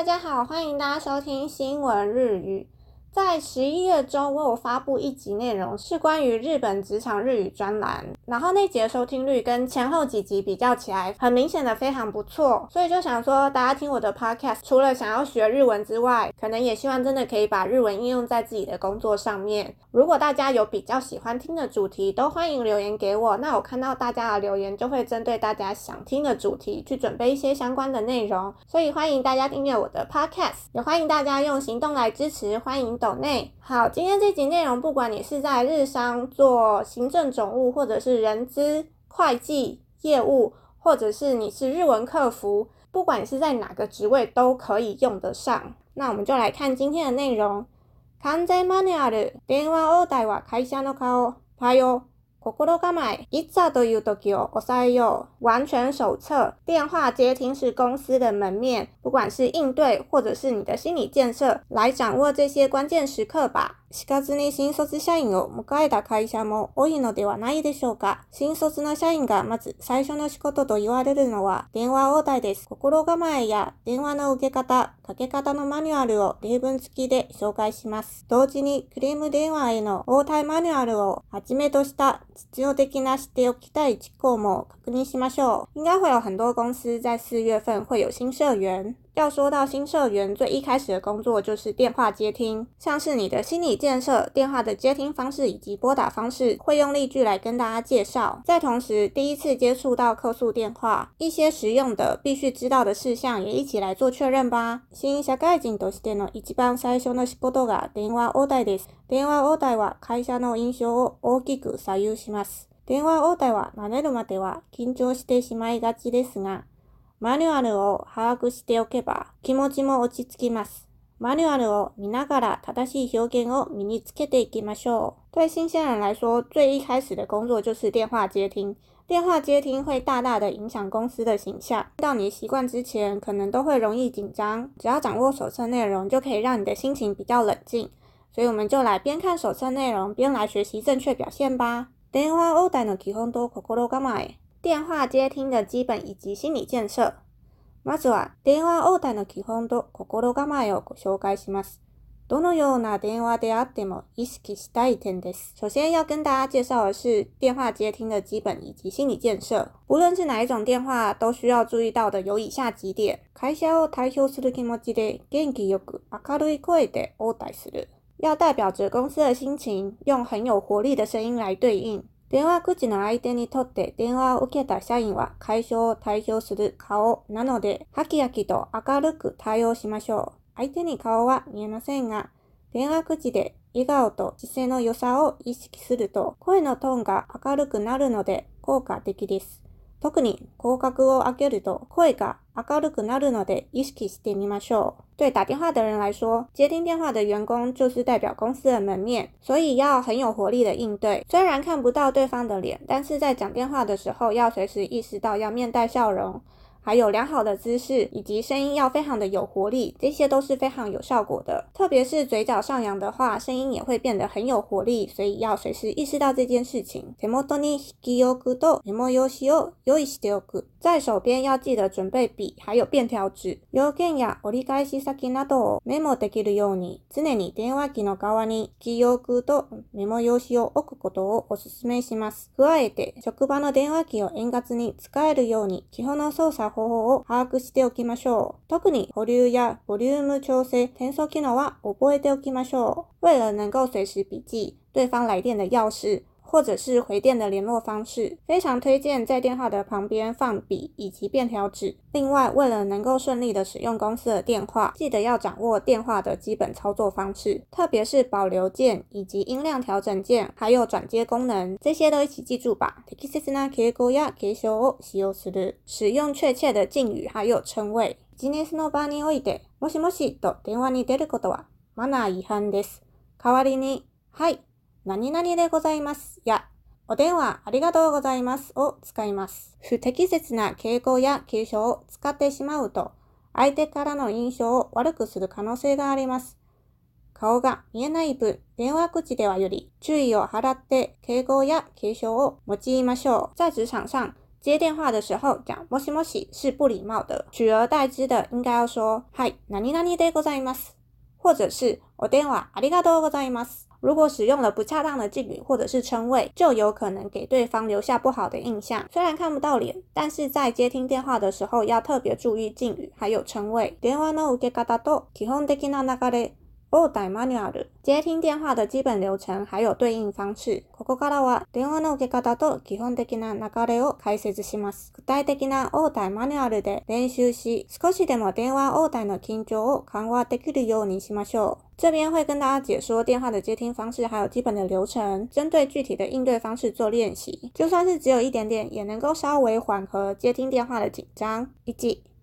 大家好，欢迎大家收听新闻日语。在十一月中，我有发布一集内容，是关于日本职场日语专栏。然后那集的收听率跟前后几集比较起来，很明显的非常不错。所以就想说，大家听我的 podcast，除了想要学日文之外，可能也希望真的可以把日文应用在自己的工作上面。如果大家有比较喜欢听的主题，都欢迎留言给我。那我看到大家的留言，就会针对大家想听的主题去准备一些相关的内容。所以欢迎大家订阅我的 podcast，也欢迎大家用行动来支持，欢迎。斗内好，今天这集内容，不管你是在日商做行政总务，或者是人资、会计、业务，或者是你是日文客服，不管是在哪个职位都可以用得上。那我们就来看今天的内容。Kanzei m a n u a 电话応対は会社の顔。バイオ我我都刚买，一早都有得教，我塞哟！完全手册，电话接听是公司的门面，不管是应对或者是你的心理建设，来掌握这些关键时刻吧。しかずに新卒社員を迎えた会社も多いのではないでしょうか。新卒の社員がまず最初の仕事と言われるのは電話応対です。心構えや電話の受け方、かけ方のマニュアルを例文付きで紹介します。同時にクレーム電話への応対マニュアルをはじめとした実用的な知っておきたい事項も確認しましょう。应该会有很多公司在4月份会有新社員。要说到新社员最一开始的工作就是电话接听，像是你的心理建设、电话的接听方式以及拨打方式，会用例句来跟大家介绍。在同时，第一次接触到客诉电话，一些实用的必须知道的事项也一起来做确认吧。新社会人としての一番最初の仕事が電話応対です。電話応対は会社の印象を大きく左右します。電話応対は慣れるまでは緊張してしまいがちですが。マニュアルを把握しておけば気持ちも落ち着きます。マニュアルを見ながら正しい表現を身につけていきましょう。对新鲜人来说，最一开始的工作就是电话接听。电话接听会大大的影响公司的形象。到你习惯之前，可能都会容易紧张。只要掌握手册内容，就可以让你的心情比较冷静。所以我们就来边看手册内容边来学习正确表现吧。电话応対の基本と心構え。电话接听的基本以及心理建设。まずは電話応対の基本と心構えをご紹介します。どのような電話であっても意識したい点です。首先要跟大家介绍的是电话接听的基本以及心理建设。无论是哪一种电话，都需要注意到的有以下几点。開笑を代表する気持ちで元気よく明るい声で応対する。要代表着公司的心情，用很有活力的声音来对应。電話口の相手にとって電話を受けた社員は解消を代表する顔なので、はきやきと明るく対応しましょう。相手に顔は見えませんが、電話口で笑顔と姿勢の良さを意識すると、声のトーンが明るくなるので効果的です。特に口角を上げると声が明るくなるので意識してみましょう。对打电话的人来说，接听电话的员工就是代表公司的门面，所以要很有活力的应对。虽然看不到对方的脸，但是在讲电话的时候要随时意识到要面带笑容。还有良好的姿势，以及声音要非常的有活力，这些都是非常有效果的。特别是嘴角上扬的话，声音也会变得很有活力，所以要随时意识到这件事情。在手边要记得准备笔，还有便条纸。条件や折り返し先などメモできるように常に電話機の側に筆用とメモ用紙を置くことをおすめします。加えて、職場の電話機を円滑に使えるように基本の操作方法を把握しておきましょう。特に保留やボリューム調整、転送機能は覚えておきましょう。为了能够随时笔记对方来电的钥匙或者是回电的联络方式，非常推荐在电话的旁边放笔以及便条纸。另外，为了能够顺利的使用公司的电话，记得要掌握电话的基本操作方式，特别是保留键以及音量调整键，还有转接功能，这些都一起记住吧。使用确切的敬语还有称谓。もしもしと電話に出ることはマナー違反です。代わりに、はい。何々でございますや、お電話ありがとうございますを使います。不適切な傾向や敬称を使ってしまうと、相手からの印象を悪くする可能性があります。顔が見えない分、電話口ではより注意を払って傾向や継承を用いましょう。在职场上、接電話的时候讲もしもし是不礼貌的，取而代之的应该要说はい、何々でございます，或者是お電話ありがとうございます。如果使用了不恰当的敬语或者是称谓，就有可能给对方留下不好的印象。虽然看不到脸，但是在接听电话的时候要特别注意敬语还有称谓。応対マニュアル。接听电话的基本流程还有对应方式。ここからは電話の受け方と基本的な流れを解説します。具体的な応対マニュアルで練習し、少しでも電話応対の緊張を緩和できるようにしましょう。超便宜的解电话的接听方式还有基本的流程，针对具体的应对方式做练习。就算是只有一点点，也能够稍微缓和接听电话的紧张。一、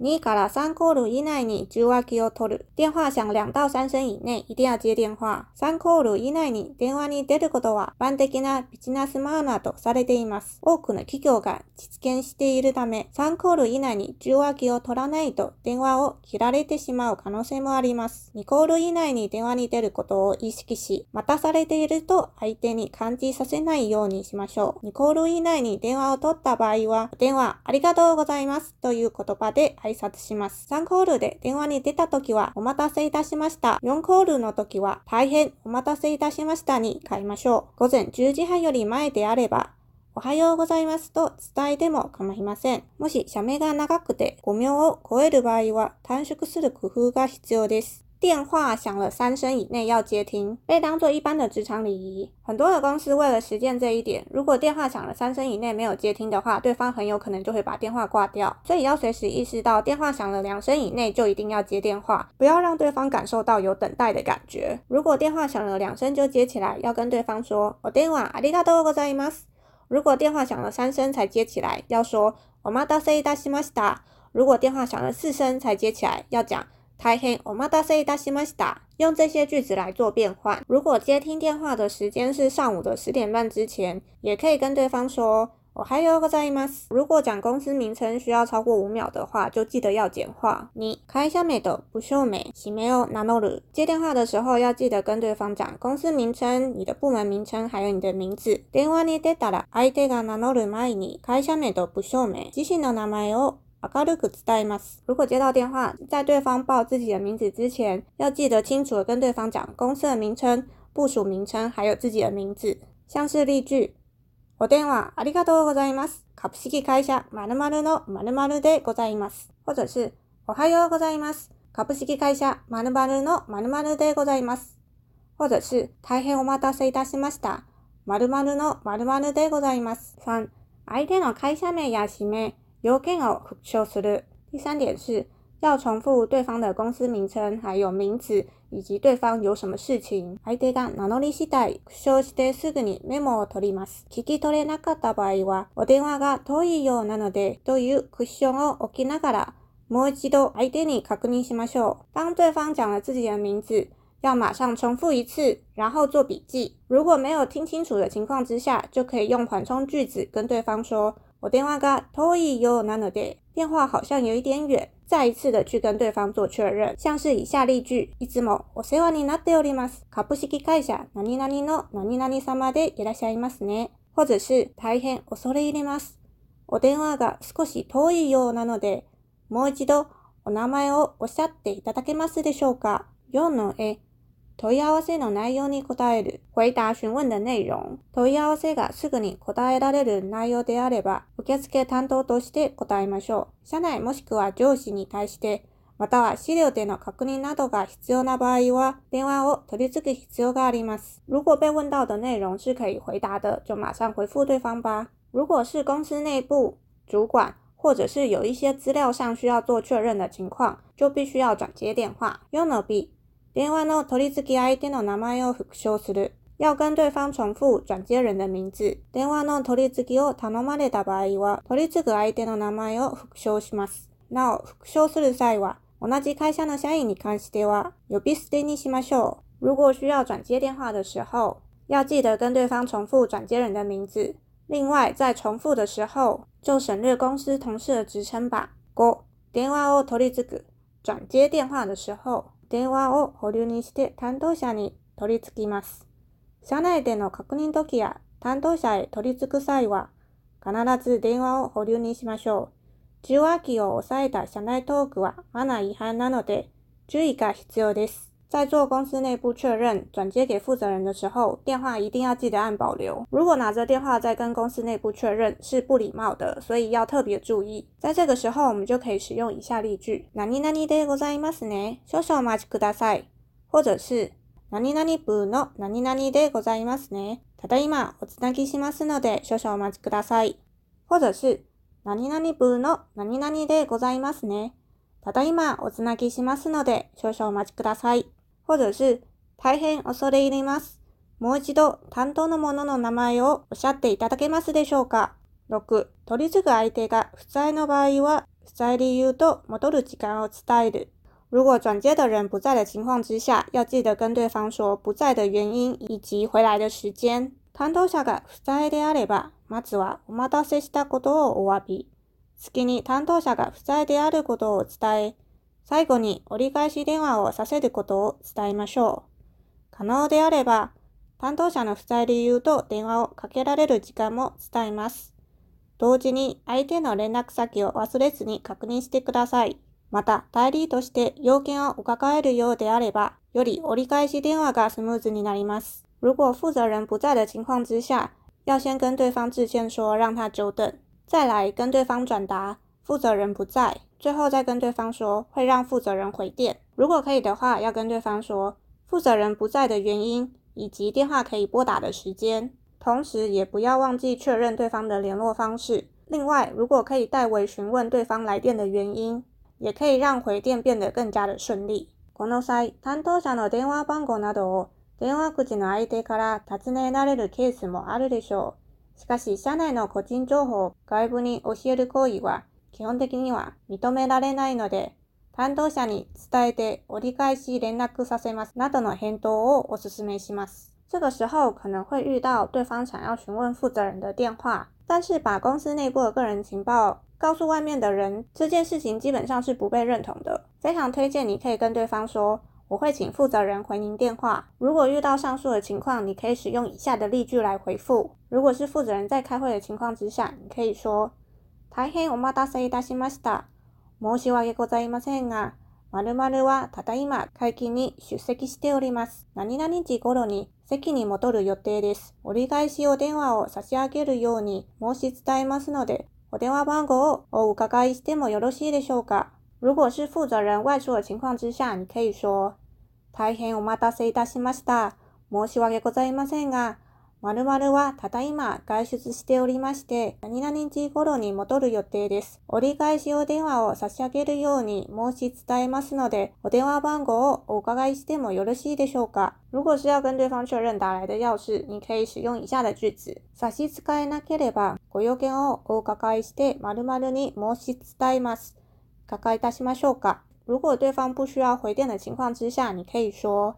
2から3コール以内に受話器を取る。電話響2到3声以内、一定要接電話。3コール以内に電話に出ることは、一般的なビジネスマーナーとされています。多くの企業が実現しているため、3コール以内に受話器を取らないと電話を切られてしまう可能性もあります。2コール以内に電話に出ることを意識し、待たされていると相手に感じさせないようにしましょう。2コール以内に電話を取った場合は、電話ありがとうございますという言葉で挨拶します。3コールで電話に出た時はお待たせいたしました。4コールの時は大変お待たせいたしましたに変えましょう。午前10時半より前であれば、おはようございますと伝えても構いません。もし社名が長くて5秒を超える場合は短縮する工夫が必要です。电话响了三声以内要接听，被当做一般的职场礼仪。很多的公司为了实践这一点，如果电话响了三声以内没有接听的话，对方很有可能就会把电话挂掉。所以要随时意识到，电话响了两声以内就一定要接电话，不要让对方感受到有等待的感觉。如果电话响了两声就接起来，要跟对方说：“我电话阿りがと个在ざいます”。如果电话响了三声才接起来，要说：“我妈打 s 打 i da s 如果电话响了四声才接起来，要讲。タイヘンオマダセダシマスター，用这些句子来做变换。如果接听电话的时间是上午的十点半之前，也可以跟对方说我还有个在ザイ如果讲公司名称需要超过五秒的话，就记得要简化。你開下美的不秀美しめをナノル。接电话的时候要记得跟对方讲公司名称、你的部门名称还有你的名字。電話に出てたら、相手がナノル前に会社名と部署名、自身の名前を明るく伝えます。如果接到電話、在对方报自己的名字之前，要记得清楚的跟对方讲公司的名称、部署名称，还有自己的名字。像是例句：お電話ありがとうございます。株式会社〇〇の〇〇でございます。或者是おはようございます。株式会社〇〇の〇〇でございます。或者是大変お待たせいたしました。〇〇の〇〇でございます。3、相手の会社名や氏名、有間を口訣する。第三点是要重复对方的公司名称，还有名字，以及对方有什么事情。名乗りしてすぐにメモを取ります。聞き取れなかった場合は、お電話が遠いようなのでというョンを置きながら、もう一度相手に確認しましょう。当对方讲了自己的名字，要马上重复一次，然后做笔记。如果没有听清楚的情况之下，就可以用缓冲句子跟对方说。我电话が遠いようなので、电话好像有一点远。再一次的去跟对方做确认，像是以下例句：いつもお世話になっております。株式会社何々の何々様でいらっしゃいますね。或者是大変恐れ入れます。お電話が少し遠いようなので、もう一度お名前をおっしゃっていただけますでしょうか。4の絵問い合わせの内容に答える。回答询問的内容。問い合わせがすぐに答えられる内容であれば、受付担当として答えましょう。社内もしくは上司に対して、または資料での確認などが必要な場合は、電話を取り付く必要があります。如果被问到的内容是可以回答的，就马上回复对方吧。如果是公司内部主管，或者是有一些资料上需要做确认的情况，就必须要转接电话。用了 B。電話の取り付け相手の名前を復唱する。要跟对方重复转接人的名字。電話の取り付ぎを頼まれた場合は、取り付く相手の名前を復唱します。なお、復唱する際は、同じ会社の社員に関しては、呼び捨てにしましょう。如果需要转接电话的时候，要记得跟对方重复转接人的名字。另外，在重复的时候，就省略公司同事的职称吧。5、電話を取り付く、转接电话的时候。電話を保留にして担当者に取り付きます。社内での確認時や担当者へ取り付く際は、必ず電話を保留にしましょう。受話器を抑えた社内トークはマナー違反なので注意が必要です。在做公司内部确认、转接给负责人的时候，电话一定要记得按保留。如果拿着电话在跟公司内部确认是不礼貌的，所以要特别注意。在这个时候，我们就可以使用以下例句：何何でございますね、少々お待ちください。或者是何何部の何何でございますね、ただいまお繋ぎしますので少々お待ちください。或者是何何部の何何でございますね、ただいまお繋ぎしますので少々お待ちください。或者是大変恐れ入ります。もう一度担当の者の名前をおっしゃっていただけますでしょうか ?6、取り次ぐ相手が不在の場合は、不在理由と戻る時間を伝える。如果转接的人不在的情况之下，要记得跟对方说不在的原因以及回来的时间。担当者が不在であれば、まずはお待たせしたことをお詫び。次に担当者が不在であることを伝え、最後に折り返し電話をさせることを伝えましょう。可能であれば、担当者の不在理由と電話をかけられる時間も伝えます。同時に相手の連絡先を忘れずに確認してください。また、代理として要件を伺えるようであれば、より折り返し電話がスムーズになります。如果负责人不在的情况之下，要先跟对方致歉说让他久等，再来跟对方转达负责人不在。最后再跟对方说，会让负责人回电。如果可以的话，要跟对方说负责人不在的原因以及电话可以拨打的时间，同时也不要忘记确认对方的联络方式。另外，如果可以代为询问对方来电的原因，也可以让回电变得更加的顺利。この際、担当者の電話番号などを電話口の相手から尋ねられるケースもあるでしょう。しかし、社内の個人情報外部に教える行為は。基本的には認められないので担当者に伝えて折り返し連絡させますなどの返答をお勧めします。这个时候可能会遇到对方想要询问负责人的电话，但是把公司内部的个人情报告诉外面的人这件事情基本上是不被认同的。非常推荐你可以跟对方说我会请负责人回您电话。如果遇到上述的情况，你可以使用以下的例句来回复。如果是负责人在开会的情况之下，你可以说。大変お待たせいたしました。申し訳ございませんが、〇〇はただいま会期に出席しております。何々時頃に席に戻る予定です。折り返しお電話を差し上げるように申し伝えますので、お電話番号をお伺いしてもよろしいでしょうか如果是负责人外出的情况之下，你可以说：大変お待たせいたしました。申し訳ございませんが、〇〇はただいま外出しておりまして、何々時頃に戻る予定です。折り返しお電話を差し上げるように申し伝えますので、お電話番号をお伺いしてもよろしいでしょうか如果是要跟对方确认打来的要事，你可以使用以下的句子。差し支えなければ、ご用件をお伺いして〇〇に申し伝えます。伺いいたしましょうか如果对方不需要回電的情况之下，你可以说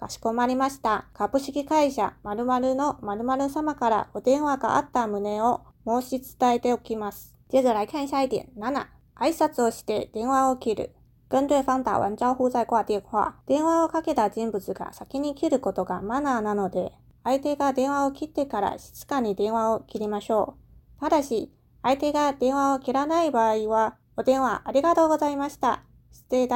かしこまりました。株式会社〇〇の〇〇様からお電話があった旨を申し伝えておきます。接着来看下一点。7、挨拶をして電話を切る。跟对方打完招呼再挂电話。電話をかけた人物が先に切ることがマナーなので、相手が電話を切ってから静かに電話を切りましょう。ただし、相手が電話を切らない場合は、お電話ありがとうございました。有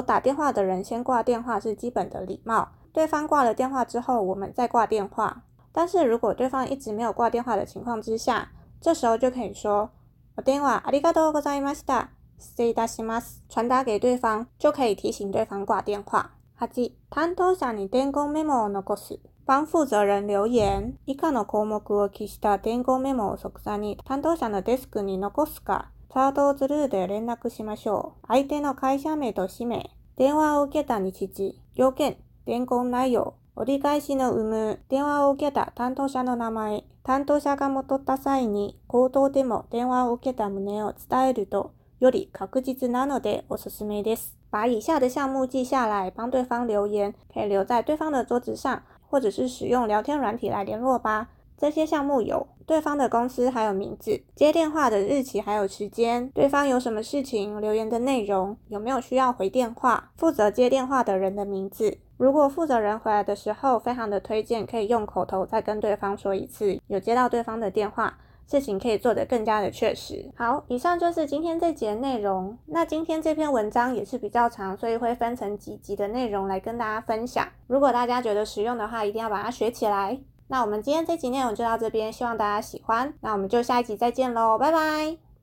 打电话的人先挂电话是基本的礼貌。对方挂了电话之后，我们再挂电话。但是如果对方一直没有挂电话的情况之下，这时候就可以说，電話ありがとうございました。伝えします。传达给对方，就可以提醒对方挂电话。はい、担当者に電話メモを残す。版負責人留言。以下の項目を記した伝言メモを即座に担当者のデスクに残すか、サードズルーで連絡しましょう。相手の会社名と氏名、電話を受けた日時、要件、伝言内容、折り返しの有無、電話を受けた担当者の名前、担当者が戻った際に口頭でも電話を受けた旨を伝えると、より確実なのでおすすめです。把以下的项目记下来，帮对方留言，可以留在对方的桌子上。或者是使用聊天软体来联络吧。这些项目有对方的公司，还有名字，接电话的日期，还有时间，对方有什么事情，留言的内容，有没有需要回电话，负责接电话的人的名字。如果负责人回来的时候，非常的推荐可以用口头再跟对方说一次，有接到对方的电话。事情可以做得更加的确实。好，以上就是今天这节内容。那今天这篇文章也是比较长，所以会分成几集的内容来跟大家分享。如果大家觉得实用的话，一定要把它学起来。那我们今天这集内容就到这边，希望大家喜欢。那我们就下一集再见喽，拜拜。